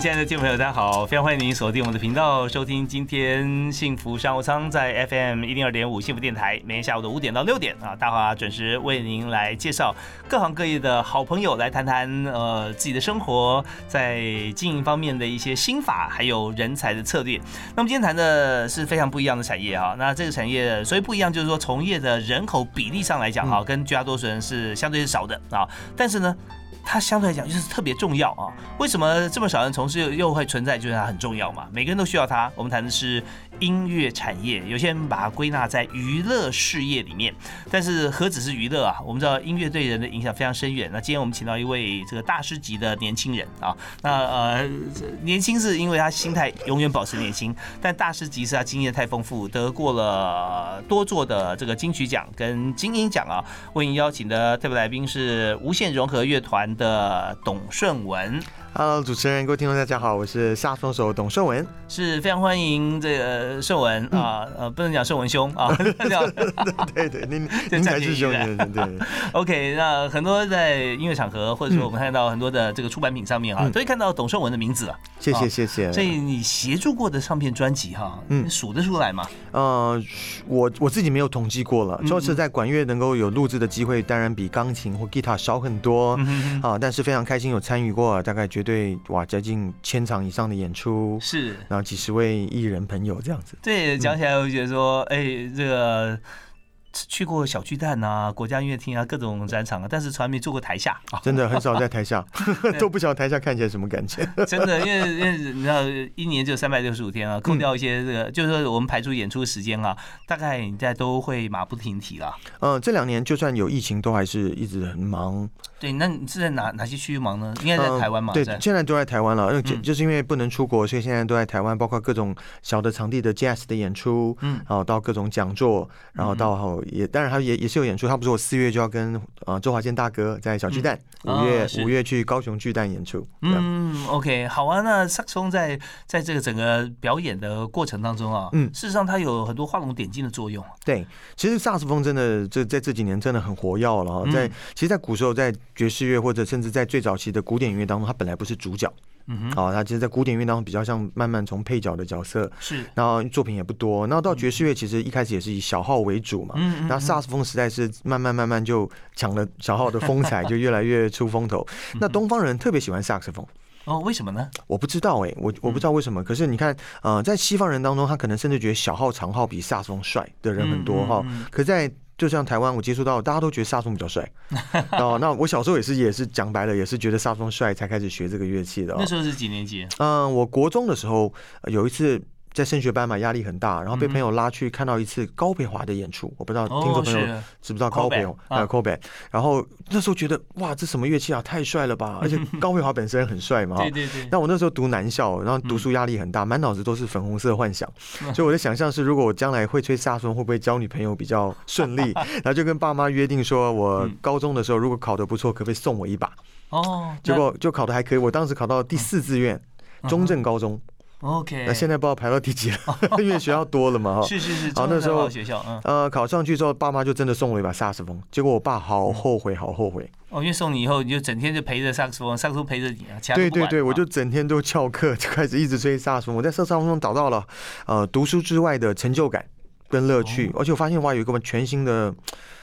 亲爱的听众朋友，大家好！非常欢迎您锁定我们的频道，收听今天幸福商务舱在 FM 一零二点五幸福电台，每天下午的五点到六点啊，大华准时为您来介绍各行各业的好朋友，来谈谈呃自己的生活在经营方面的一些心法，还有人才的策略。那么今天谈的是非常不一样的产业啊，那这个产业所以不一样，就是说从业的人口比例上来讲哈，跟绝大多数人是相对是少的啊，但是呢。它相对来讲就是特别重要啊！为什么这么少人从事又会存在？就是它很重要嘛，每个人都需要它。我们谈的是音乐产业，有些人把它归纳在娱乐事业里面，但是何止是娱乐啊？我们知道音乐对人的影响非常深远。那今天我们请到一位这个大师级的年轻人啊，那呃年轻是因为他心态永远保持年轻，但大师级是他经验太丰富，得过了多座的这个金曲奖跟金鹰奖啊。为您邀请的特别来宾是无限融合乐团。的董顺文。Hello，主持人，各位听众，大家好，我是下风手董顺文，是非常欢迎这个顺文啊，呃，不能讲顺文兄啊，对对，您 您才是兄，对。OK，那很多在音乐场合，或者说我们看到很多的这个出版品上面啊，都会看到董顺文的名字啊。谢谢谢谢。所以你协助过的唱片专辑哈，嗯，数得出来吗？呃，我我自己没有统计过了，就是在管乐能够有录制的机会，当然比钢琴或吉他少很多啊，但是非常开心有参与过，大概绝对哇，将近千场以上的演出，是，然后几十位艺人朋友这样子。对，讲起来我觉得说，哎，这个。去过小巨蛋啊，国家音乐厅啊，各种展场啊，但是从来没坐过台下啊，真的很少在台下，都不晓得台下看起来什么感觉。真的，因为因为你知道，一年就三百六十五天啊，扣掉一些这个，就是说我们排除演出时间啊，大概你在都会马不停蹄了。嗯，这两年就算有疫情，都还是一直很忙。对，那你是在哪哪些区域忙呢？应该在台湾嘛？对，现在都在台湾了，因为就就是因为不能出国，所以现在都在台湾，包括各种小的场地的 jazz 的演出，嗯，然后到各种讲座，然后到后也当然他也也是有演出，他不是我四月就要跟呃周华健大哥在小巨蛋，五月五月去高雄巨蛋演出。嗯，OK，好啊。那萨克松在在这个整个表演的过程当中啊，嗯，事实上它有很多画龙点睛的作用。对，其实萨克斯风真的这在这几年真的很活跃了。在其实，在古时候，在爵士乐或者甚至在最早期的古典音乐当中，它本来不是主角。嗯哼，它其实，在古典乐当中比较像慢慢从配角的角色，是，然后作品也不多。然后到爵士乐，其实一开始也是以小号为主嘛。嗯嗯。然后萨克斯风时代是慢慢慢慢就抢了小号的风采，就越来越出风头。那东方人特别喜欢萨克斯风。哦，为什么呢？我不知道哎，我我不知道为什么。可是你看，呃，在西方人当中，他可能甚至觉得小号长号比萨克斯风帅的人很多哈。可在就像台湾，我接触到大家都觉得萨松比较帅 哦。那我小时候也是，也是讲白了，也是觉得萨松帅才开始学这个乐器的。那时候是几年级？嗯，我国中的时候有一次。在升学班嘛，压力很大，然后被朋友拉去看到一次高培华的演出，我不知道听众朋友知不知道高培啊高培，然后那时候觉得哇，这什么乐器啊，太帅了吧！而且高培华本身很帅嘛，对对对。那我那时候读男校，然后读书压力很大，满脑子都是粉红色幻想，所以我的想象是，如果我将来会吹萨松，会不会交女朋友比较顺利？然后就跟爸妈约定说，我高中的时候如果考得不错，可不可以送我一把？哦，结果就考的还可以，我当时考到第四志愿，中正高中。OK，那现在不知道排到第几了，因为学校多了嘛哈。是是是，好那时候学校，嗯，呃，考上去之后，爸妈就真的送我一把萨克斯风，结果我爸好后悔，好后悔。哦，因为送你以后，你就整天就陪着萨克斯风，萨克斯风陪着你啊。对对对，我就整天都翘课，就开始一直吹萨克斯风。我在萨克斯风中找到了呃读书之外的成就感跟乐趣，而且我发现哇，有一个全新的。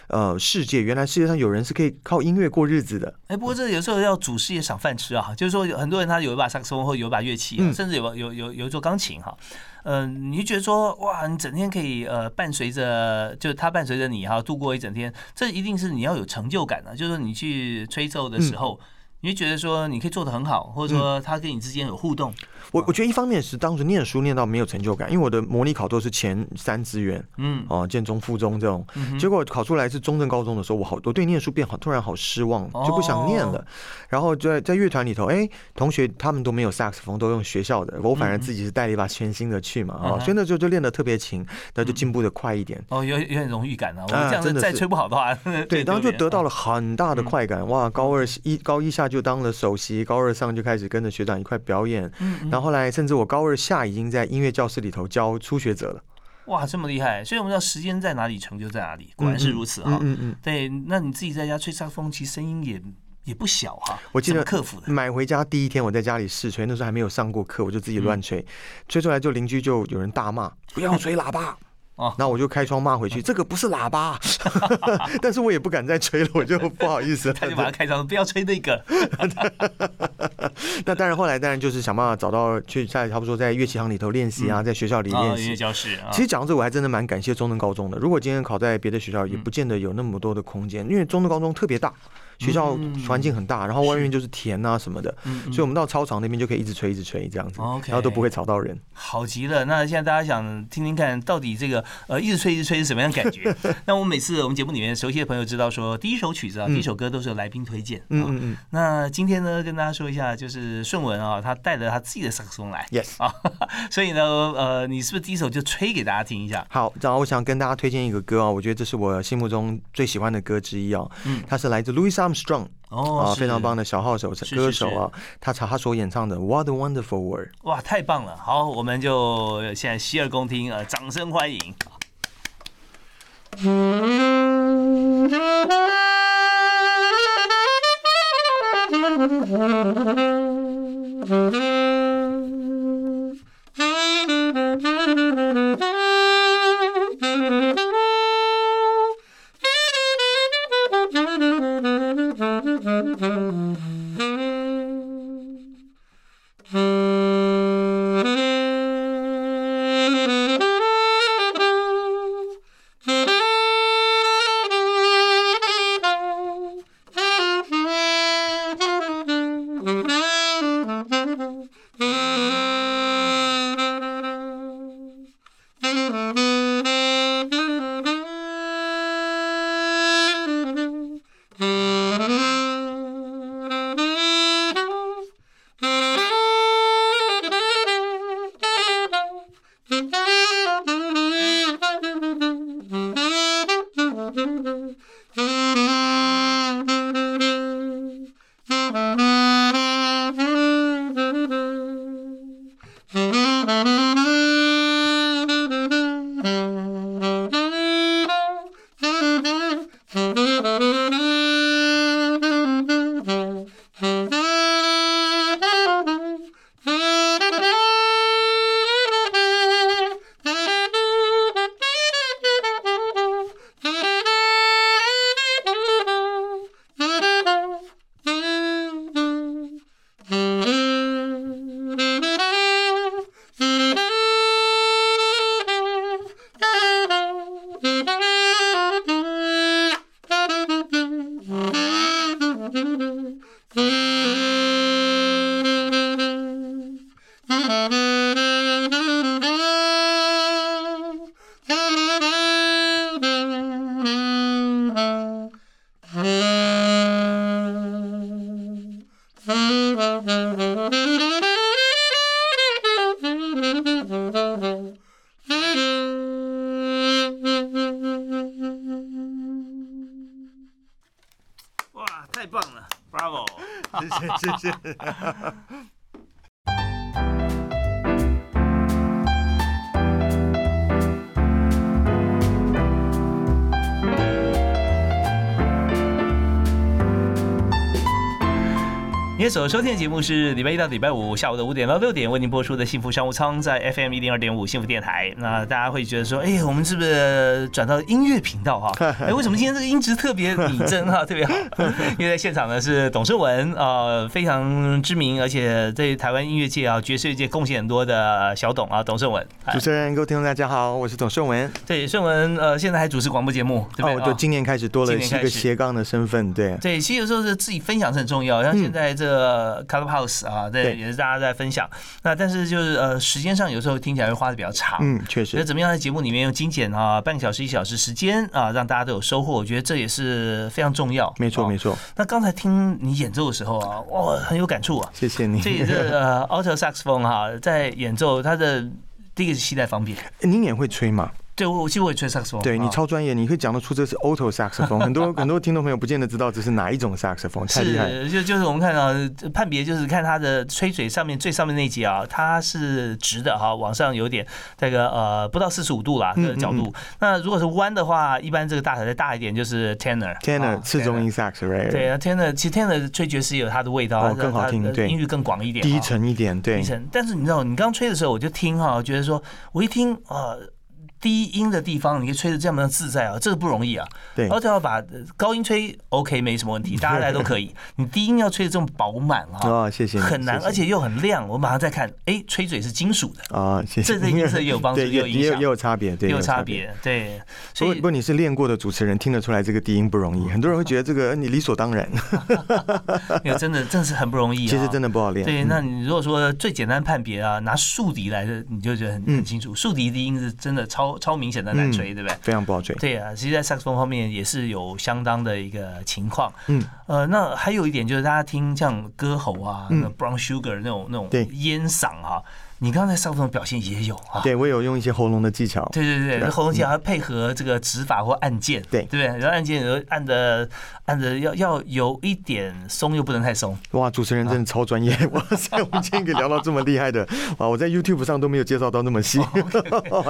呃，世界原来世界上有人是可以靠音乐过日子的。哎，不过这有时候要主事业赏饭吃啊，就是说很多人他有一把萨克斯风或有一把乐器，甚至有有有有一座钢琴哈。嗯，你就觉得说哇，你整天可以呃伴随着，就是他伴随着你哈度过一整天，这一定是你要有成就感的。就是说你去吹奏的时候。你会觉得说你可以做的很好，或者说他跟你之间有互动。我我觉得一方面是当时念书念到没有成就感，因为我的模拟考都是前三志愿，嗯，哦，建中、附中这种，结果考出来是中正高中的时候，我好我对念书变好，突然好失望，就不想念了。然后在在乐团里头，哎，同学他们都没有萨克斯风，都用学校的，我反而自己是带了一把全新的去嘛，啊，所以那时候就练的特别勤，那就进步的快一点。哦，有有点荣誉感啊，我这样子再吹不好的话，对，然后就得到了很大的快感，哇，高二一高一下就当了首席，高二上就开始跟着学长一块表演，嗯，然后后来甚至我高。二下已经在音乐教室里头教初学者了，哇，这么厉害！所以我们知道时间在哪里，成就在哪里，果然是如此哈。嗯嗯，对，那你自己在家吹萨克斯风，其实声音也也不小哈。我记得克服的，买回家第一天我在家里试吹，那时候还没有上过课，我就自己乱吹，吹出来就邻居就有人大骂，不要吹喇叭。哦，那我就开窗骂回去，这个不是喇叭，但是我也不敢再吹了，我就不好意思。他就把它开窗，不要吹那个。那当然，后来当然就是想办法找到去在差不多在乐器行里头练习啊，在学校里练习。音乐教室。其实讲到这，我还真的蛮感谢中正高中的。如果今天考在别的学校，也不见得有那么多的空间，因为中正高中特别大。学校环境很大，然后外面就是田啊什么的，所以我们到操场那边就可以一直吹一直吹这样子，然后都不会吵到人。好极了！那现在大家想听听看到底这个呃一直吹一直吹是什么样感觉？那我们每次我们节目里面熟悉的朋友知道说，第一首曲子啊，第一首歌都是由来宾推荐。嗯嗯嗯。那今天呢，跟大家说一下，就是顺文啊，他带着他自己的萨克斯风来。Yes 啊，所以呢，呃，你是不是第一首就吹给大家听一下？好，然后我想跟大家推荐一个歌啊，我觉得这是我心目中最喜欢的歌之一啊。嗯，它是来自 Louis Armstrong。哦，啊，非常棒的小号手歌手啊，他查他所演唱的《What a Wonderful World》，哇，太棒了！好，我们就现在洗耳恭听，呃，掌声欢迎。谢谢。您所收听的节目是礼拜一到礼拜五下午的五点到六点为您播出的幸福商务舱，在 FM 一零二点五幸福电台。那大家会觉得说，哎，我们是不是转到音乐频道哈？哎，为什么今天这个音质特别拟真哈，特别好？因为在现场呢是董胜文啊，非常知名，而且在台湾音乐界啊、爵士乐界贡献很多的小董啊，董胜文。主持人、各位听众大家好，我是董胜文。对，胜文呃，现在还主持广播节目，对不对？对，今年开始多了一个斜杠的身份，对。对，其实有时候是自己分享是很重要，像现在这。呃，Clubhouse 啊，对，也是大家在分享。那但是就是呃，时间上有时候听起来会花的比较长。嗯，确实。那怎么样在节目里面用精简啊，半个小时、一小时时间啊，让大家都有收获？我觉得这也是非常重要。没错，没错。那刚才听你演奏的时候啊，哇，很有感触啊。谢谢你。这也是呃，Alto Saxophone 哈，在演奏它的第一个是携带方便。您也会吹吗？对，我其实我也吹萨克斯风。对你超专业，你可以讲得出这是 auto saxophone。很多 很多听众朋友不见得知道这是哪一种 saxophone，太厉害。就就是我们看到判别，就是看它的吹嘴上面最上面那节啊，它是直的哈，往上有点这个呃不到四十五度啦这个角度。那如果是弯的话，一般这个大小再大一点就是 tenor。tenor 次中音 sax，right？对啊，tenor 其实 tenor 吹爵士有它的味道，更好听，对，音域更广一点，低沉一点，对。低沉，但是你知道，你刚吹的时候我就听哈，觉得说我一听啊。低音的地方，你可以吹的这么自在啊，这个不容易啊。对，而且要把高音吹 OK 没什么问题，大家来都可以。你低音要吹的这么饱满啊，啊，谢谢，很难，而且又很亮。我马上再看，哎，吹嘴是金属的啊，谢谢。这对音色也有帮助，也有影响，也有差别，对，有差别，对。所以，如果你是练过的主持人，听得出来这个低音不容易。很多人会觉得这个你理所当然，因为真的，真的是很不容易。其实真的不好练。对，那你如果说最简单判别啊，拿竖笛来的，你就觉得很很清楚。竖笛低音是真的超超明显的难。吹对不对？非常不好吹。对啊，其实，在萨克斯风方面也是有相当的一个情况。嗯，呃，那还有一点就是，大家听像歌喉啊，那 Brown Sugar 那种那种烟嗓哈。你刚才上风表现也有啊？对，我有用一些喉咙的技巧。对对对，喉咙技巧要配合这个指法或按键，对对不对？然后按键有按的按的要要有一点松，又不能太松。哇，主持人真的超专业！哇塞，我们今天可以聊到这么厉害的 哇！我在 YouTube 上都没有介绍到那么细。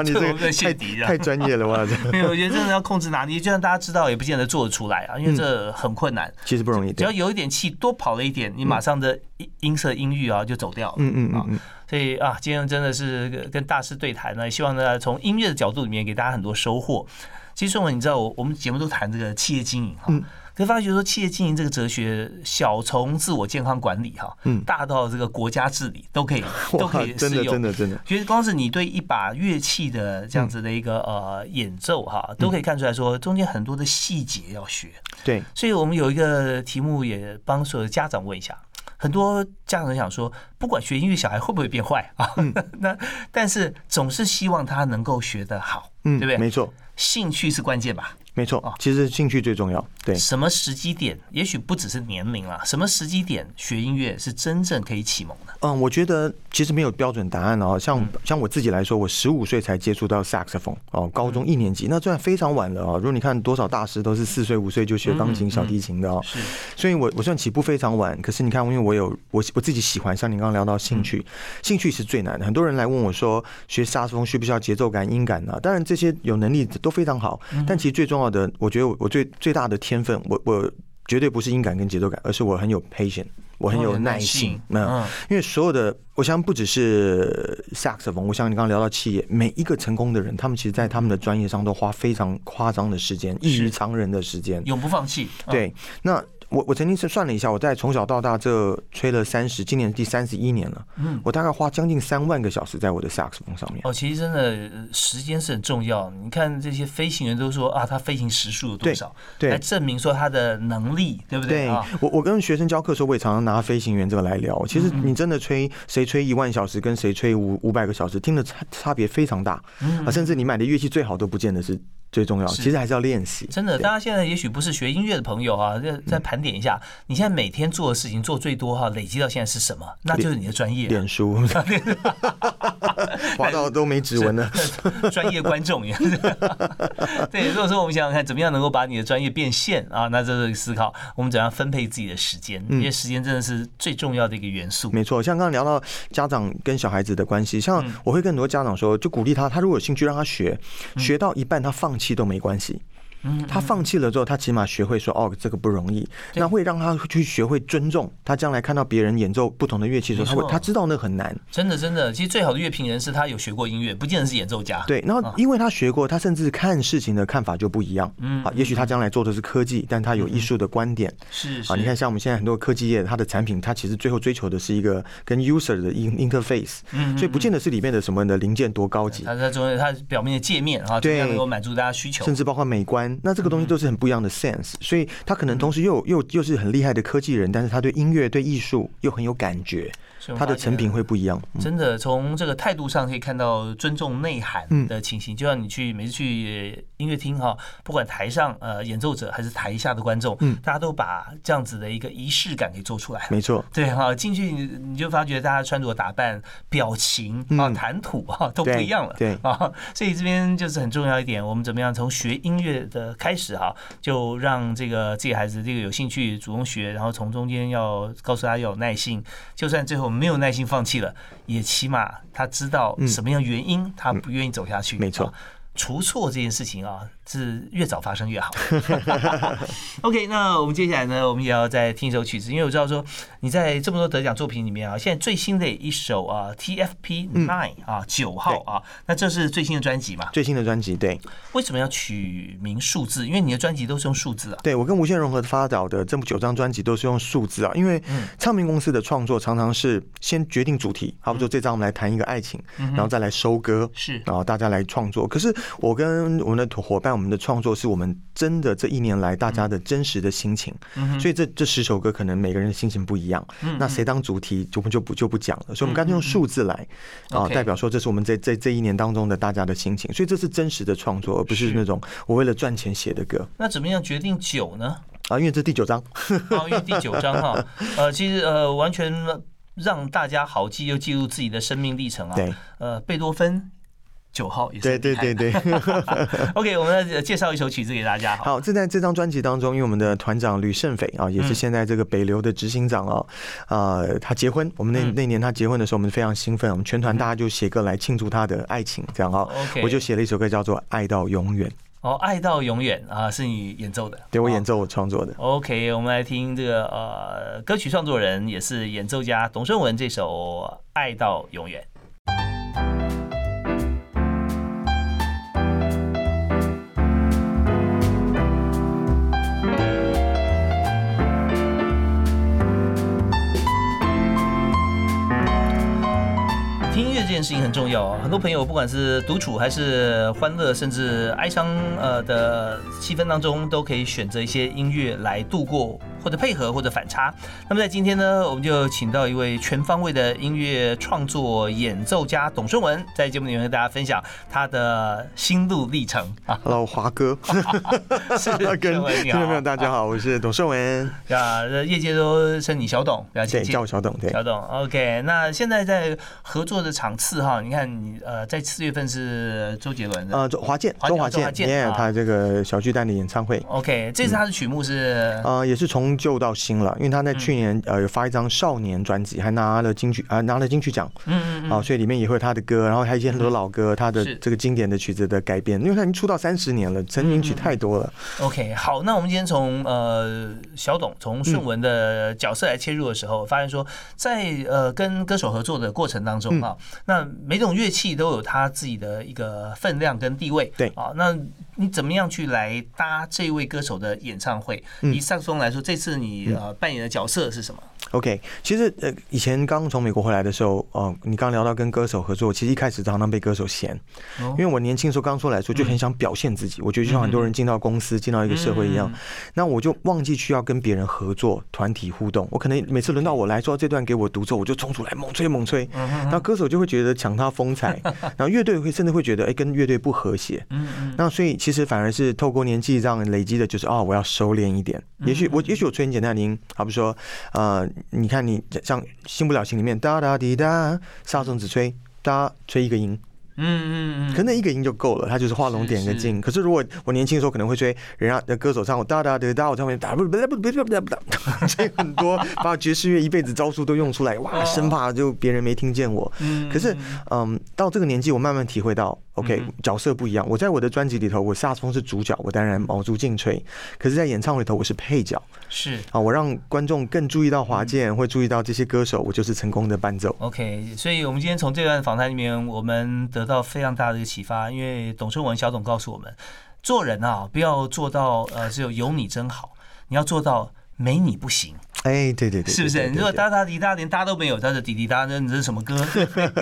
你这个太太专业了哇！没有，我觉得真的要控制拿捏，就算大家知道，也不见得做得出来啊，因为这很困难。其实不容易，只要有一点气多跑了一点，你马上的音音色音域啊就走掉了。嗯嗯嗯嗯。所以啊，今天真的是跟大师对谈呢，希望呢从音乐的角度里面给大家很多收获。其实宋文，你知道我我们节目都谈这个企业经营哈，可发觉说企业经营这个哲学，小从自我健康管理哈，嗯，大到这个国家治理都可以 都可以真的真的真的。其实光是你对一把乐器的这样子的一个呃演奏哈，都可以看出来说中间很多的细节要学。对，所以我们有一个题目也帮所有的家长问一下。很多家长想说，不管学音乐，小孩会不会变坏啊？那但是总是希望他能够学得好，对不对？没错，兴趣是关键吧。没错啊，其实兴趣最重要。对，什么时机点？也许不只是年龄了。什么时机点学音乐是真正可以启蒙的？嗯，我觉得其实没有标准答案哦。像像我自己来说，我十五岁才接触到萨克斯风哦，高中一年级，那算非常晚了啊。如果你看多少大师都是四岁五岁就学钢琴、小提琴的哦。是，所以我我算起步非常晚。可是你看，因为我有我我自己喜欢，像你刚刚聊到兴趣，兴趣是最难的。很多人来问我说，学萨克斯风需不需要节奏感、音感呢？当然这些有能力都非常好，但其实最重要的，我觉得我。最最大的天分，我我绝对不是音感跟节奏感，而是我很有 patience，我很有耐心。没有，因为所有的，我相信不只是萨克斯风，我相信你刚刚聊到企业，每一个成功的人，他们其实在他们的专业上都花非常夸张的时间，异于常人的时间，永不放弃。对，那。我我曾经是算了一下，我在从小到大这吹了三十，今年第三十一年了。嗯，我大概花将近三万个小时在我的萨克斯风上面。哦，其实真的时间是很重要。你看这些飞行员都说啊，他飞行时速有多少，对，来证明说他的能力，对不对？对，我我跟学生教课的时候，我也常常拿飞行员这个来聊。其实你真的吹谁吹一万小时，跟谁吹五五百个小时，听的差差别非常大。嗯，啊，甚至你买的乐器最好都不见得是。最重要，其实还是要练习。真的，大家现在也许不是学音乐的朋友啊，再再盘点一下，你现在每天做的事情做最多哈，累积到现在是什么？那就是你的专业。脸书，滑到都没指纹了。专业观众呀。对，如果说我们想想看，怎么样能够把你的专业变现啊？那这是思考我们怎样分配自己的时间，因为时间真的是最重要的一个元素。没错，像刚刚聊到家长跟小孩子的关系，像我会跟很多家长说，就鼓励他，他如果有兴趣让他学，学到一半他放。弃都没关系，他放弃了之后，他起码学会说哦，这个不容易，那会让他去学会尊重。他将来看到别人演奏不同的乐器的时候，他会他知道那很难。真的真的，其实最好的乐评人是他有学过音乐，不见得是演奏家。对，然后因为他学过，他甚至看事情的看法就不一样。嗯，啊，也许他将来做的是科技，但他有艺术的观点。是啊，你看像我们现在很多科技业，它的产品，它其实最后追求的是一个跟 user 的 interface。嗯，所以不见得是里面的什么的零件多高级。它它表面的界面啊，对，能够满足大家需求，甚至包括美观。那这个东西都是很不一样的 sense。所以他可能同时又又又是很厉害的科技人，但是他对音乐对艺术又很有感觉。它的成品会不一样，真的从这个态度上可以看到尊重内涵的情形。就像你去每次去音乐厅哈，不管台上呃演奏者还是台下的观众，嗯，大家都把这样子的一个仪式感给做出来。没错，对哈，进去你你就发觉大家穿着打扮、表情啊、谈吐哈都不一样了。对啊，所以这边就是很重要一点，我们怎么样从学音乐的开始哈，就让这个自己孩子这个有兴趣主动学，然后从中间要告诉他要有耐心，就算最后。没有耐心放弃了，也起码他知道什么样原因，他不愿意走下去。没错，除错这件事情啊。是越早发生越好。OK，那我们接下来呢，我们也要再听一首曲子，因为我知道说你在这么多得奖作品里面啊，现在最新的一首啊，TFP Nine 啊，九号啊，那这是最新的专辑嘛？最新的专辑，对。为什么要取名数字？因为你的专辑都是用数字啊。对，我跟无限融合发导的这么九张专辑都是用数字啊，因为唱片公司的创作常常是先决定主题，好比说这张我们来谈一个爱情，然后再来收割，是，然后大家来创作。可是我跟我们的伙伴。我们的创作是我们真的这一年来大家的真实的心情，所以这这十首歌可能每个人的心情不一样。那谁当主题就不就不就不讲了。所以我们干脆用数字来啊，代表说这是我们这这这一年当中的大家的心情。所以这是真实的创作，而不是那种我为了赚钱写的歌。那怎么样决定九呢？啊，因为这第九章，因为第九章哈，呃，其实呃，完全让大家好记又记录自己的生命历程啊。对，呃，贝多芬。九号也是对对对对，OK，我们来介绍一首曲子给大家。好，这在这张专辑当中，因为我们的团长吕胜斐啊，也是现在这个北流的执行长啊，啊，他结婚，我们那那年他结婚的时候，我们非常兴奋，我们全团大家就写歌来庆祝他的爱情，这样啊。我就写了一首歌叫做《爱到永远》。哦，爱到永远啊，是你演奏的？对我演奏，我创作的。OK，我们来听这个呃，歌曲创作人也是演奏家董顺文这首《爱到永远》。事情很重要！很多朋友不管是独处还是欢乐，甚至哀伤呃的气氛当中，都可以选择一些音乐来度过。或者配合或者反差。那么在今天呢，我们就请到一位全方位的音乐创作演奏家董顺文，在节目里面跟大家分享他的心路历程啊。Hello，华哥，是 跟听众朋友大家好，我是董顺文 啊，业界都称你小董，不要对，叫我小董，对，小董。OK，那现在在合作的场次哈，你看你呃，在四月份是周杰伦的，呃，华健，周华健，他这个小巨蛋的演唱会。OK，这次他的曲目是呃，也是从旧到新了，因为他在去年呃有发一张少年专辑，还拿了金曲啊拿了金曲奖，嗯嗯嗯，啊，所以里面也会有他的歌，然后还有一些很多老歌，他的这个经典的曲子的改编，因为他已经出道三十年了，成名曲太多了。OK，好，那我们今天从呃小董从顺文的角色来切入的时候，发现说在呃跟歌手合作的过程当中啊，那每种乐器都有他自己的一个分量跟地位，对。啊，那你怎么样去来搭这位歌手的演唱会？以上松来说，这次。你呃扮演的角色是什么？OK，其实呃，以前刚从美国回来的时候，哦，你刚聊到跟歌手合作，其实一开始常常被歌手嫌，因为我年轻时候刚出来的时候就很想表现自己，我觉得就像很多人进到公司、进到一个社会一样，那我就忘记需要跟别人合作、团体互动。我可能每次轮到我来说这段给我独奏，我就冲出来猛吹猛吹，那歌手就会觉得抢他风采，然后乐队会甚至会觉得哎跟乐队不和谐。那所以其实反而是透过年纪这样累积的，就是哦我要收敛一点。也许我也许我吹很简单，您好比说呃。你看，你像《新不了情》里面哒哒滴哒，萨松只吹哒吹一个音，嗯嗯嗯，可能一个音就够了，它就是画龙点个睛。可是如果我年轻的时候可能会吹人家的歌手唱我哒哒滴哒，我唱面哒不不不不不不不，吹很多，把爵士乐一辈子招数都用出来，哇，生怕就别人没听见我。可是嗯，到这个年纪，我慢慢体会到。OK，角色不一样。我在我的专辑里头，我萨克斯风是主角，我当然卯足劲吹。可是，在演唱会里头，我是配角。是啊，我让观众更注意到华健，会注意到这些歌手，我就是成功的伴奏。OK，所以我们今天从这段访谈里面，我们得到非常大的一个启发。因为董春文小董告诉我们，做人啊，不要做到呃，只有有你真好，你要做到没你不行。哎，对对对，是不是？你说哒哒滴答连哒都没有，他是滴滴答，那这是什么歌？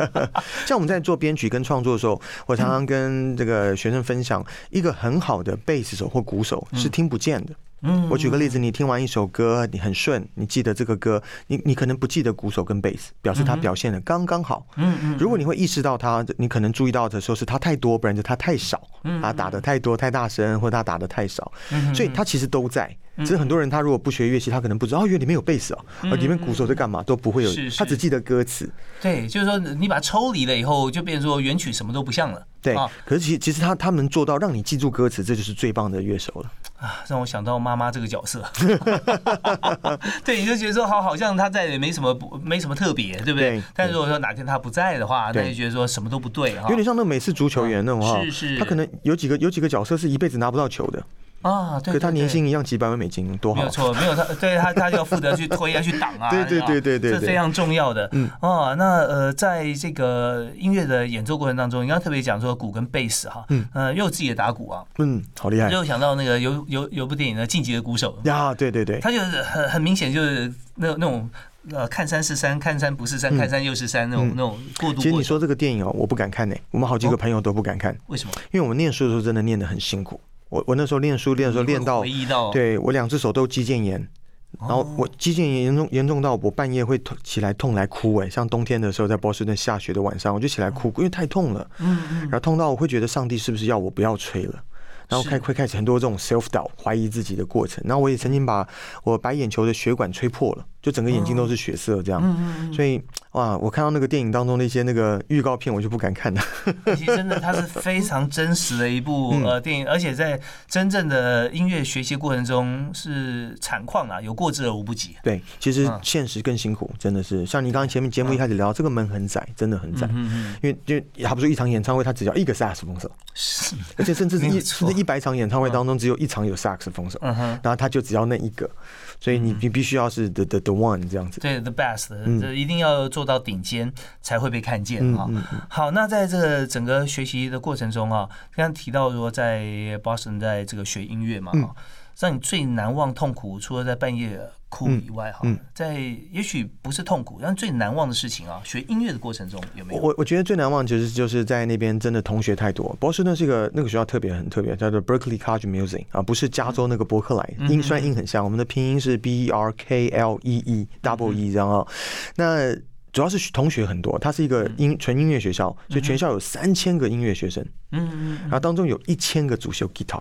像我们在做编曲跟创作的时候，我常常跟这个学生分享，一个很好的贝斯手或鼓手是听不见的。嗯，我举个例子，你听完一首歌，你很顺，你记得这个歌，你你可能不记得鼓手跟贝斯，表示他表现的刚刚好。嗯嗯，如果你会意识到他，你可能注意到的时候是他太多，不然就他太少。嗯，他打的太多太大声，或他打的太少。嗯，所以他其实都在。只是很多人他如果不学乐器，他可能不知道哦，原来里面有贝斯哦，里面鼓手在干嘛都不会有，他只记得歌词。对，就是说你把它抽离了以后，就变成说原曲什么都不像了。对，可是其其实他他们做到让你记住歌词，这就是最棒的乐手了。啊，让我想到妈妈这个角色。对，你就觉得说好，好像他在也没什么不没什么特别，对不对？但如果说哪天他不在的话，那就觉得说什么都不对哈。有点像那美式足球员那种哈，是是，他可能有几个有几个角色是一辈子拿不到球的。啊，对，可他年薪一样几百万美金，多好。没有错，没有他，对他，他就要负责去推啊，去挡啊，对对对对对，这非常重要的。嗯，哦，那呃，在这个音乐的演奏过程当中，你刚特别讲说鼓跟贝斯哈，嗯，呃，又有自己的打鼓啊，嗯，好厉害。又想到那个有有有部电影的《晋级的鼓手》呀，对对对，他就是很很明显就是那那种呃看山是山，看山不是山，看山又是山那种那种过度。其实你说这个电影哦，我不敢看呢，我们好几个朋友都不敢看，为什么？因为我们念书的时候真的念得很辛苦。我我那时候练书练的时候练到，对我两只手都肌腱炎，然后我肌腱炎严重严重到我半夜会痛起来痛来哭哎，像冬天的时候在波士顿下雪的晚上，我就起来哭，因为太痛了，嗯嗯，然后痛到我会觉得上帝是不是要我不要吹了。然后开会开始很多这种 self doubt 怀疑自己的过程，然后我也曾经把我白眼球的血管吹破了，就整个眼睛都是血色这样，所以哇，我看到那个电影当中那些那个预告片，我就不敢看了。其实真的，它是非常真实的一部 呃电影，而且在真正的音乐学习过程中是惨况啊，有过之而无不及。对，其实现实更辛苦，真的是。像你刚刚前面节目一开始聊，这个门很窄，真的很窄，因为就还不是一场演唱会，他只要一个萨克斯风手，是，而且甚至是 一甚至。一百场演唱会当中，只有一场有萨克斯风手，然后他就只要那一个，所以你你必须要是 the the the one 这样子，对 the best，这一定要做到顶尖才会被看见哈。好，那在这个整个学习的过程中啊，刚刚提到说在 Boston 在这个学音乐嘛，让你最难忘痛苦，除了在半夜。哭以外哈，在也许不是痛苦，但最难忘的事情啊，学音乐的过程中有没有？我我觉得最难忘其实就是在那边真的同学太多。波士顿是一个那个学校特别很特别，叫做 Berkeley College Music 啊，不是加州那个伯克莱，音虽然音很像，我们的拼音是 B E R K L E E double E 这样啊。那主要是同学很多，它是一个音纯音乐学校，所以全校有三千个音乐学生，嗯嗯，然后当中有一千个主修 guitar。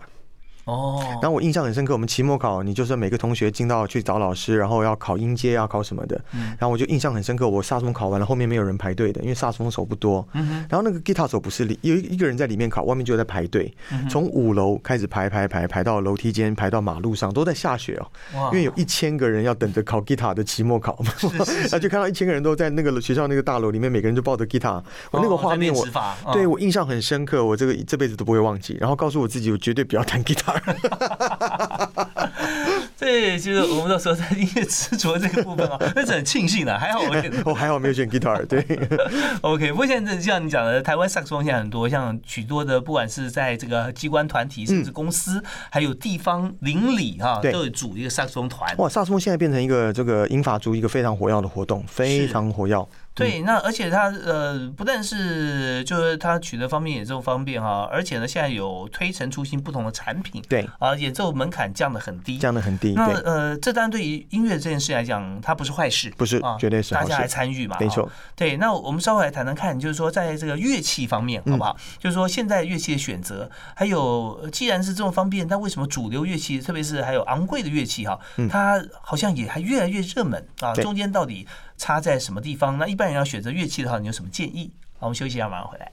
哦，然后我印象很深刻，我们期末考，你就是每个同学进到去找老师，然后要考音阶，啊考什么的。嗯，然后我就印象很深刻，我萨松考完了，后面没有人排队的，因为萨松手不多。嗯然后那个吉他手不是里有一一个人在里面考，外面就在排队，从五楼开始排排排排到楼梯间，排到马路上，都在下雪哦。哇！因为有一千个人要等着考吉他的期末考嘛，那就看到一千个人都在那个学校那个大楼里面，每个人都抱着吉他。我那个画面，我对我印象很深刻，我这个这辈子都不会忘记。然后告诉我自己，我绝对不要弹吉他。对，就是我们到时候在音乐执着这个部分啊，那是很庆幸的，还好我 我还好没有选 guitar。对，OK。不过现在像你讲的，台湾萨克斯风现在很多，像许多的，不管是在这个机关团体，甚至公司，还有地方邻里哈，都有组一个萨克斯风团。哇，萨克斯风现在变成一个这个英法族一个非常活跃的活动，非常活跃。对，那而且它呃，不但是就是它取得方面也这么方便哈，而且呢，现在有推陈出新不同的产品，对啊，演奏门槛降的很低，降的很低。那呃，这当然对于音乐这件事来讲，它不是坏事，不是啊，绝对是大家来参与嘛，没错。对，那我们稍后来谈谈看，就是说在这个乐器方面，好不好？就是说现在乐器的选择，还有既然是这么方便，但为什么主流乐器，特别是还有昂贵的乐器哈，它好像也还越来越热门啊？中间到底？差在什么地方？那一般人要选择乐器的话，你有什么建议？好，我们休息一下，马上回来。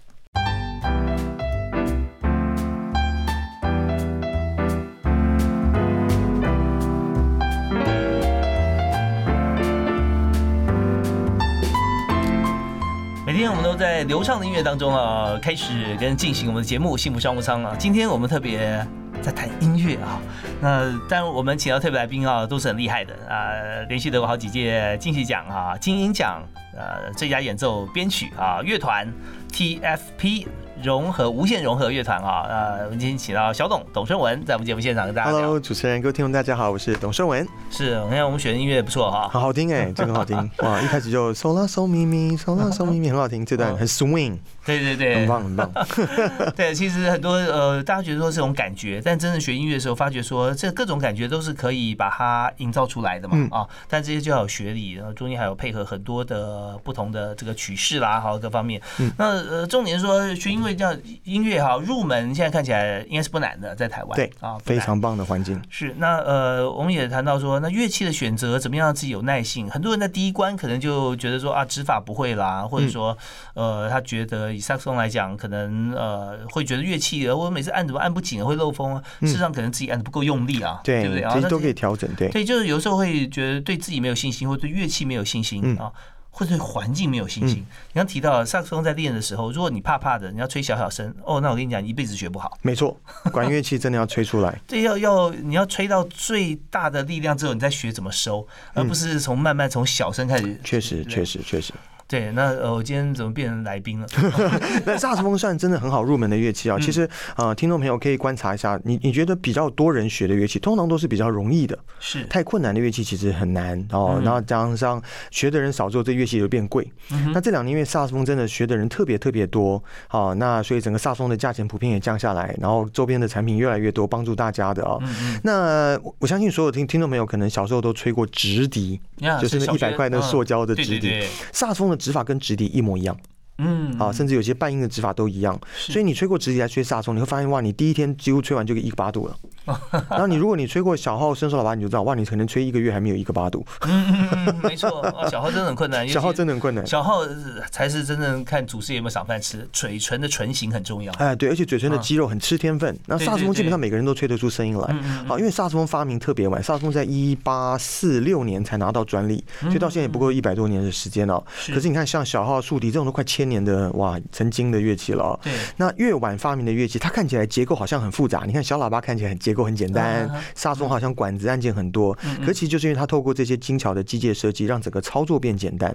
每天我们都在流畅的音乐当中啊，开始跟进行我们的节目《幸福商务舱》啊。今天我们特别在谈音乐啊，那但我们请到特别来宾啊，都是很厉害的啊，连续得过好几届金曲奖啊、金鹰奖、呃最佳演奏编曲啊、乐团 TFP。融合无限融合乐团啊，呃，我们今天请到小董董胜文在我们节目现场跟大家。Hello，主持人各位听众大家好，我是董胜文。是，我看我们选的音乐不错哈，很好听哎，这个好听哇！一开始就嗦啦嗦咪咪，嗦啦嗦咪咪，很好听，这段很 swing。对对对，很棒很棒。对，其实很多呃，大家觉得说这种感觉，但真正学音乐的时候，发觉说这各种感觉都是可以把它营造出来的嘛啊！但这些就要有学理，然后中间还有配合很多的不同的这个曲式啦，好各方面。那呃，重点是说学音乐叫音乐哈，入门现在看起来应该是不难的，在台湾对啊，非常棒的环境。是那呃，我们也谈到说，那乐器的选择怎么样让自己有耐性？很多人在第一关可能就觉得说啊，指法不会啦，或者说呃，他觉得。以萨克斯风来讲，可能呃会觉得乐器，我每次按怎么按不紧，会漏风啊。事实上，可能自己按的不够用力啊，对不对？其实都可以调整，对。对，就是有时候会觉得对自己没有信心，或对乐器没有信心啊，或者对环境没有信心。你刚提到萨克斯风在练的时候，如果你怕怕的，你要吹小小声，哦，那我跟你讲，一辈子学不好。没错，管乐器真的要吹出来。对，要要你要吹到最大的力量之后，你再学怎么收，而不是从慢慢从小声开始。确实，确实，确实。对，那呃，我今天怎么变成来宾了？那萨克斯风算真的很好入门的乐器啊。其实呃，听众朋友可以观察一下，你你觉得比较多人学的乐器，通常都是比较容易的。是，太困难的乐器其实很难哦。然后加上学的人少之后，这乐器就变贵。那这两年因为萨克斯风真的学的人特别特别多，好，那所以整个萨克斯风的价钱普遍也降下来，然后周边的产品越来越多，帮助大家的啊。那我相信所有听听众朋友可能小时候都吹过直笛，就是那一百块那塑胶的直笛，萨克斯风的。指法跟直笛一模一样。嗯，啊，甚至有些半音的指法都一样，所以你吹过直笛来吹萨松，你会发现哇，你第一天几乎吹完就一个八度了。然后你如果你吹过小号伸手喇叭，你就知道哇，你可能吹一个月还没有一个八度。嗯嗯，没错，小号真的很困难。小号真的很困难。小号才是真正看主持有没有赏饭吃，嘴唇的唇形很重要。哎，对，而且嘴唇的肌肉很吃天分。那萨斯风基本上每个人都吹得出声音来。好，因为萨斯风发明特别晚，萨斯风在一八四六年才拿到专利，所以到现在也不过一百多年的时间了。可是你看，像小号、竖笛这种都快千年的哇。曾经的乐器了，对。那越晚发明的乐器，它看起来结构好像很复杂。你看小喇叭看起来很结构很简单，萨松好像管子按键很多，可其实就是因为它透过这些精巧的机械设计，让整个操作变简单。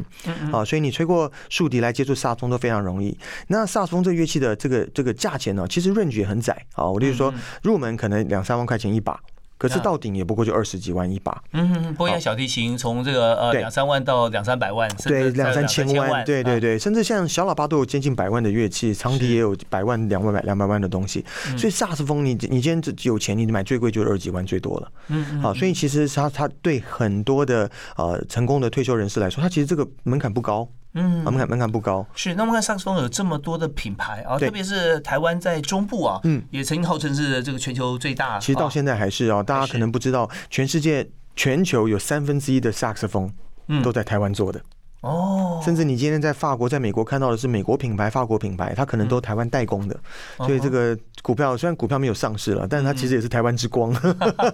啊，所以你吹过竖笛来接触萨松都非常容易。那萨松这乐器的这个这个价钱呢，其实 range 也很窄啊。我就是说，入门可能两三万块钱一把。可是到顶也不过就二十几万一把，嗯，不像小提琴从这个呃两三万到两三百万，对，两三千万，对对对，甚至像小喇叭都有接近百万的乐器，长笛也有百万、两万、百两百万的东西。所以萨斯风，你你今天有钱，你买最贵就是二十几万最多了。嗯，好，所以其实它它对很多的呃成功的退休人士来说，它其实这个门槛不高。嗯，门槛门槛不高。是，那我们看萨克斯风有这么多的品牌啊，特别是台湾在中部啊，嗯，也曾经号称是这个全球最大。其实到现在还是啊，大家可能不知道，全世界全球有三分之一的萨克斯风，都在台湾做的。哦，甚至你今天在法国、在美国看到的是美国品牌、法国品牌，它可能都台湾代工的。所以这个股票虽然股票没有上市了，但是它其实也是台湾之光。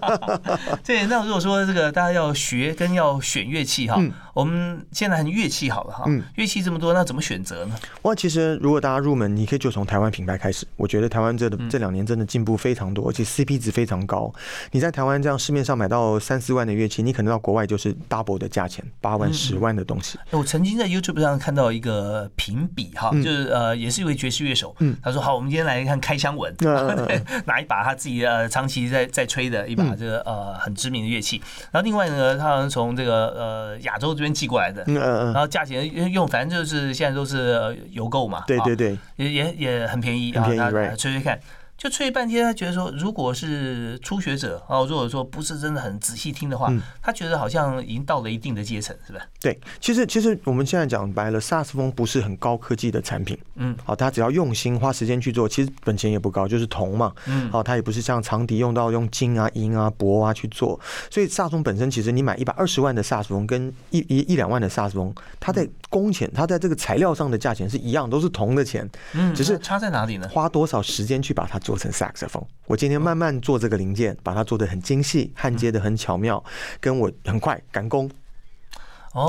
对，那如果说这个大家要学跟要选乐器哈，我们现在乐器好了哈，乐器这么多，那怎么选择呢？哇，其实如果大家入门，你可以就从台湾品牌开始。我觉得台湾这这两年真的进步非常多，而且 CP 值非常高。你在台湾这样市面上买到三四万的乐器，你可能到国外就是 double 的价钱，八万、十万的东西。我曾经在 YouTube 上看到一个评比哈，就是呃，也是一位爵士乐手，他说好，我们今天来看开箱文，拿一把他自己呃长期在在吹的一把这个呃很知名的乐器，然后另外呢，他好像从这个呃亚洲这边寄过来的，然后价钱用反正就是现在都是邮购嘛，对对对，也也也很便宜，很便宜，吹吹看。就吹半天，他觉得说，如果是初学者哦，如果说不是真的很仔细听的话，他觉得好像已经到了一定的阶层，是吧？对，其实其实我们现在讲白了，萨克斯风不是很高科技的产品，嗯，好，他只要用心花时间去做，其实本钱也不高，就是铜嘛，嗯，好，它也不是像长笛用到用金啊、银啊、铂啊去做，所以萨克斯风本身其实你买一百二十万的萨克斯风跟一一一两万的萨克斯风，它在工钱，它在这个材料上的价钱是一样，都是铜的钱，嗯，只是差在哪里呢？花多少时间去把它做成萨克斯风？我今天慢慢做这个零件，把它做的很精细，焊接的很巧妙，跟我很快赶工，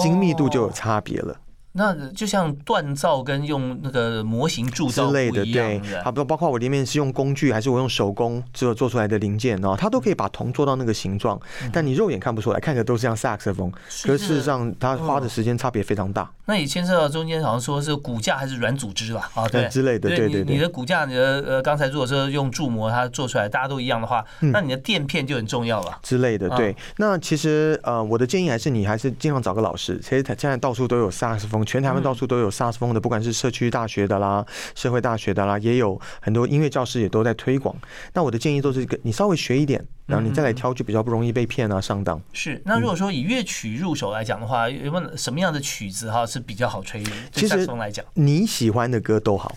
精密度就有差别了。那就像锻造跟用那个模型铸造之类的，对，啊，不包括我里面是用工具还是我用手工做做出来的零件哦，它都可以把铜做到那个形状，但你肉眼看不出来，看起来都是像萨克斯风，可是事实上它花的时间差别非常大。那也牵涉到中间好像说是骨架还是软组织吧？啊，对之类的，对对对。你的骨架，你的呃，刚才如果说用铸模它做出来，大家都一样的话，那你的垫片就很重要了。之类的，对。那其实呃，我的建议还是你还是尽量找个老师。其实现在到处都有萨克斯风，全台湾到处都有。有萨斯风的，不管是社区大学的啦、社会大学的啦，也有很多音乐教师也都在推广。那我的建议都是，你稍微学一点，然后你再来挑，就比较不容易被骗啊、上当。是。那如果说以乐曲入手来讲的话，有没有什么样的曲子哈是比较好吹？其实来讲，你喜欢的歌都好。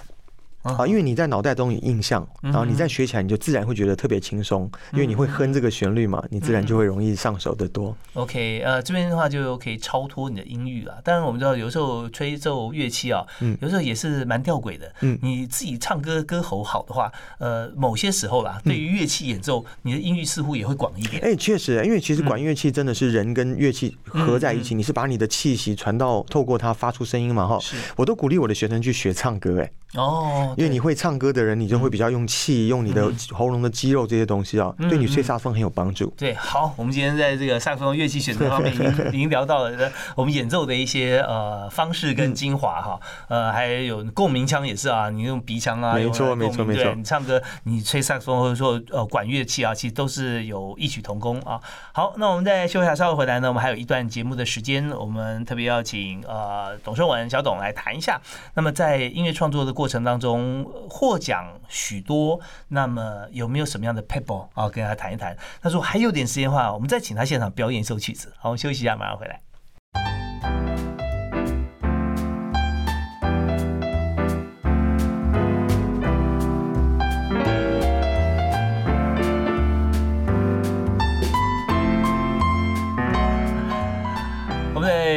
啊，因为你在脑袋中有印象，然后你再学起来，你就自然会觉得特别轻松，因为你会哼这个旋律嘛，你自然就会容易上手的多。OK，呃，这边的话就可以超脱你的音域了。当然，我们知道有时候吹奏乐器啊，嗯，有时候也是蛮吊诡的。嗯，你自己唱歌歌喉好的话，呃，某些时候啦，对于乐器演奏，你的音域似乎也会广一点。哎，确实，因为其实管乐器真的是人跟乐器合在一起，你是把你的气息传到，透过它发出声音嘛，哈。是。我都鼓励我的学生去学唱歌，哎。哦。因为你会唱歌的人，你就会比较用气，用你的喉咙的肌肉这些东西啊，对你吹萨风很有帮助。对，好，我们今天在这个萨克风乐器选择方面 已经已经聊到了我们演奏的一些呃方式跟精华哈，呃，还有共鸣腔也是啊，你用鼻腔啊，没错没错没错，你唱歌你吹萨克风或者说呃管乐器啊，其实都是有异曲同工啊。好，那我们在休息下，稍后回来呢，我们还有一段节目的时间，我们特别要请呃董胜文小董来谈一下，那么在音乐创作的过过程当中获奖许多，那么有没有什么样的 people 啊，跟他谈一谈？他说还有点时间的话，我们再请他现场表演一首曲子。好，我们休息一下，马上回来。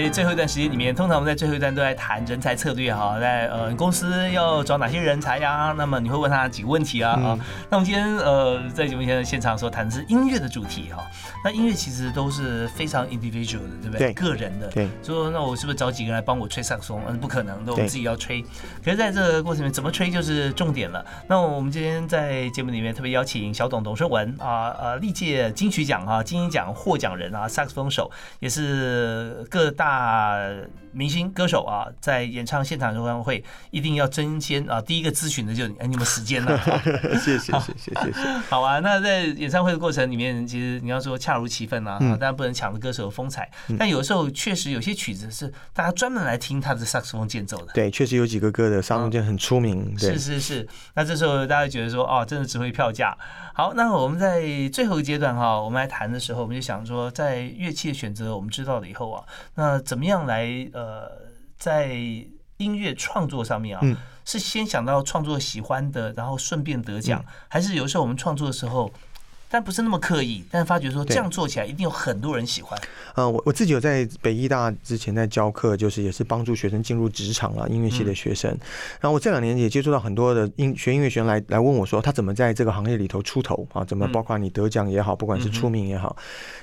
最后一段时间里面，通常我们在最后一段都在谈人才策略哈，在呃公司要找哪些人才呀？那么你会问他几个问题啊？啊，那我们今天呃在节目现在现场所谈的是音乐的主题哈。那音乐其实都是非常 individual 的，对不对？个人的。对。说那我是不是找几个人来帮我吹萨克斯？嗯，不可能，都我自己要吹。可是在这个过程里面，怎么吹就是重点了。那我们今天在节目里面特别邀请小董董顺文啊，呃，历届金曲奖啊、金鹰奖获奖人啊，萨克斯风手，也是各大。啊，明星歌手啊，在演唱现场演唱会一定要争先啊！第一个咨询的就是你，哎，你有时间呢？谢谢谢谢谢谢。好啊，那在演唱会的过程里面，其实你要说恰如其分啊，当然不能抢了歌手的风采。但有时候确实有些曲子是大家专门来听他的萨克斯风间奏的。对，确实有几个歌的萨克斯风间很出名。是是是。那这时候大家觉得说，哦，真的值回票价。好，那我们在最后一个阶段哈，我们来谈的时候，我们就想说，在乐器的选择我们知道了以后啊，那怎么样来呃，在音乐创作上面啊，是先想到创作喜欢的，然后顺便得奖，还是有时候我们创作的时候？但不是那么刻意，但发觉说这样做起来一定有很多人喜欢。呃，我我自己有在北医大之前在教课，就是也是帮助学生进入职场了，音乐系的学生。然后我这两年也接触到很多的音学音乐学生来来问我说，他怎么在这个行业里头出头啊？怎么包括你得奖也好，不管是出名也好，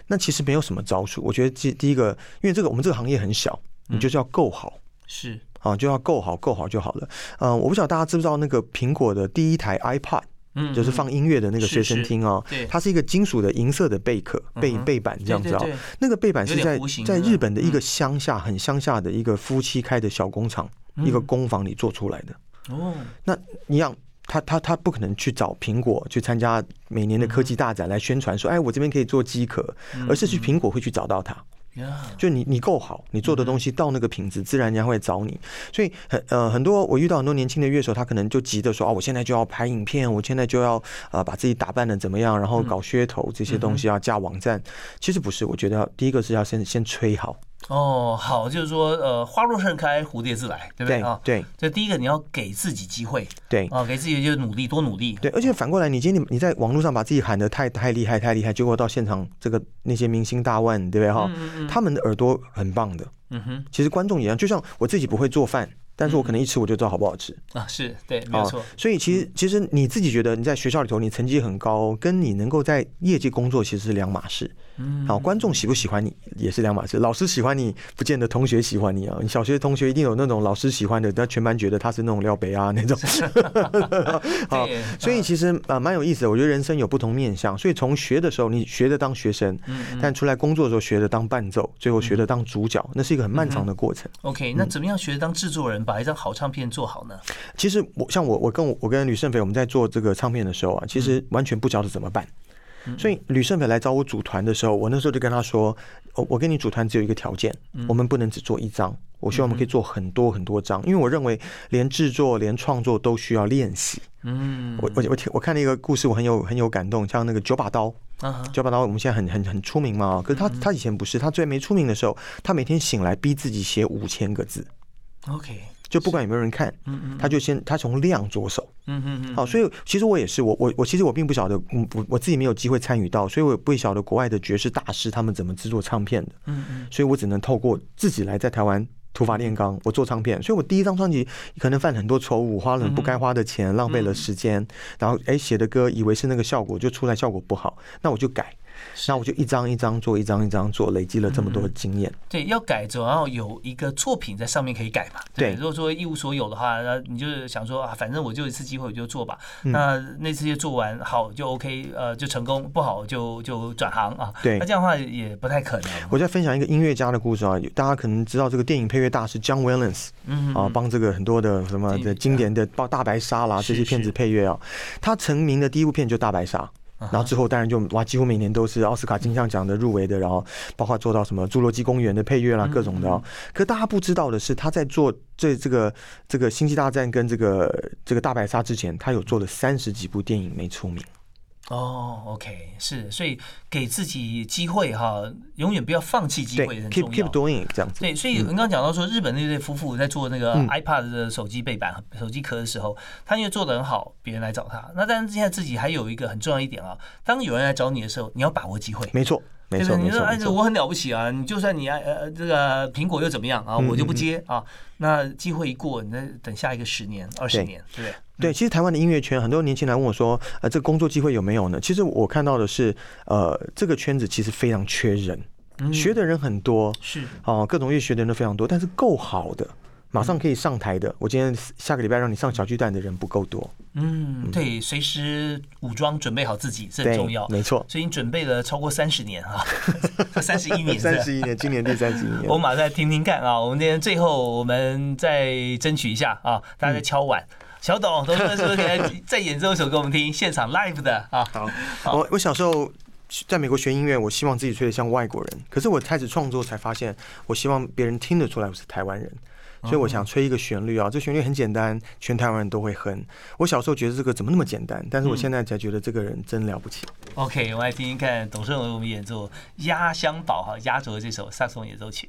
那其实没有什么招数。我觉得第第一个，因为这个我们这个行业很小，你就是要够好，是啊，就要够好，够好就好了。嗯，我不晓得大家知不知道那个苹果的第一台 iPad。嗯，就是放音乐的那个随身听哦，它是一个金属的银色的贝壳背背板这样子哦。那个背板是在在日本的一个乡下很乡下的一个夫妻开的小工厂一个工坊里做出来的哦。那一样，他他他不可能去找苹果去参加每年的科技大展来宣传说，哎，我这边可以做机壳，而是去苹果会去找到它。就你你够好，你做的东西到那个品质，自然人家会找你。所以很呃很多我遇到很多年轻的乐手，他可能就急着说啊，我现在就要拍影片，我现在就要呃把自己打扮的怎么样，然后搞噱头这些东西要架网站。其实不是，我觉得第一个是要先先吹好。哦，好，就是说，呃，花若盛开，蝴蝶自来，对不对啊？对，这第一个你要给自己机会，对，啊，给自己就努力，多努力。对，而且反过来，你今天你在网络上把自己喊的太太厉害，太厉害，结果到现场，这个那些明星大腕，对不对哈？他们的耳朵很棒的，嗯哼。其实观众也一样，就像我自己不会做饭，但是我可能一吃我就知道好不好吃啊。是对，没错。所以其实其实你自己觉得你在学校里头你成绩很高，跟你能够在业界工作其实是两码事。嗯，好，观众喜不喜欢你也是两码事。老师喜欢你，不见得同学喜欢你啊。你小学同学一定有那种老师喜欢的，但全班觉得他是那种廖北啊那种。好，所以其实啊蛮有意思的。我觉得人生有不同面向，所以从学的时候你学着当学生，但出来工作的时候学着当伴奏，最后学着当主角，那是一个很漫长的过程。OK，那怎么样学着当制作人，把一张好唱片做好呢？其实我像我我跟我我跟吕胜斐我们在做这个唱片的时候啊，其实完全不晓得怎么办。所以吕胜斐来找我组团的时候，我那时候就跟他说：“我我跟你组团只有一个条件，我们不能只做一张，我希望我们可以做很多很多张，因为我认为连制作连创作都需要练习。”嗯，我我我听我看了一个故事，我很有很有感动，像那个九把刀，九把刀我们现在很很很出名嘛，可是他他以前不是，他最没出名的时候，他每天醒来逼自己写五千个字。OK。就不管有没有人看，他就先他从量着手，嗯嗯嗯，好，所以其实我也是，我我我其实我并不晓得，我我自己没有机会参与到，所以我也不晓得国外的爵士大师他们怎么制作唱片的，嗯嗯，所以我只能透过自己来在台湾土法炼钢，我做唱片，所以我第一张专辑可能犯很多错误，花了不该花的钱，浪费了时间，然后哎写的歌以为是那个效果，就出来效果不好，那我就改。那我就一张一张做，一张一张做，累积了这么多的经验。对，要改总要有一个作品在上面可以改嘛。对，如果说一无所有的话，那你就是想说啊，反正我就一次机会，我就做吧。那那次就做完好就 OK，呃，就成功；不好就就转行啊。对，那这样的话也不太可能。我再分享一个音乐家的故事啊，大家可能知道这个电影配乐大师 John Williams，嗯啊，帮这个很多的什么的经典的《包大白鲨》啦这些片子配乐啊。他成名的第一部片就《大白鲨》。然后之后当然就哇，几乎每年都是奥斯卡金像奖的入围的，然后包括做到什么《侏罗纪公园》的配乐啦，各种的。可大家不知道的是，他在做这这个这个《星际大战》跟这个这个大白鲨之前，他有做了三十几部电影没出名。哦，OK，是，所以给自己机会哈，永远不要放弃机会，很重要。Keep keep doing 这样子。对，所以您刚刚讲到说，日本那对夫妇在做那个 iPad 的手机背板、手机壳的时候，他因为做的很好，别人来找他。那但是现在自己还有一个很重要一点啊，当有人来找你的时候，你要把握机会。没错。没错，你说哎，我很了不起啊！你就算你呃这个苹果又怎么样啊？我就不接啊。那机会一过，你再等下一个十年、二十年，对不对？对，其实台湾的音乐圈很多年轻人问我说，呃，这个工作机会有没有呢？其实我看到的是，呃，这个圈子其实非常缺人，学的人很多，是哦，各种乐学的人都非常多，但是够好的。马上可以上台的，我今天下个礼拜让你上小巨蛋的人不够多。嗯，对，随时武装准备好自己是很重要，没错。所以你准备了超过三十年啊，三十一年，三十一年，今年第三十一年。我马上听听看啊，我们今天最后我们再争取一下啊，大家在敲碗，小董，董事是不是可以再演奏一首给我们听，现场 live 的啊？好，我我小时候在美国学音乐，我希望自己吹得像外国人，可是我开始创作才发现，我希望别人听得出来我是台湾人。所以我想吹一个旋律啊，这旋律很简单，全台湾人都会哼。我小时候觉得这个怎么那么简单，但是我现在才觉得这个人真了不起。OK，我来听听看董顺为我们演奏《压箱宝》哈，压轴的这首萨克斯演奏曲。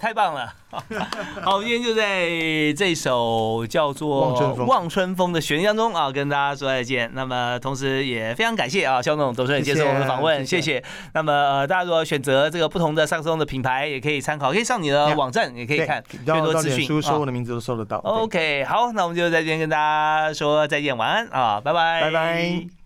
太棒了！好，今天就在这首叫做《望春风》的旋律当中啊，跟大家说再见。那么，同时也非常感谢啊，肖总董事长接受我们的访问，谢谢。那么，呃，大家如果选择这个不同的上松的品牌，也可以参考，可以上你的网站，也可以看更多资讯。书搜我的名字都搜得到。OK，好，那我们就在这边跟大家说再见，晚安啊，拜拜，拜拜。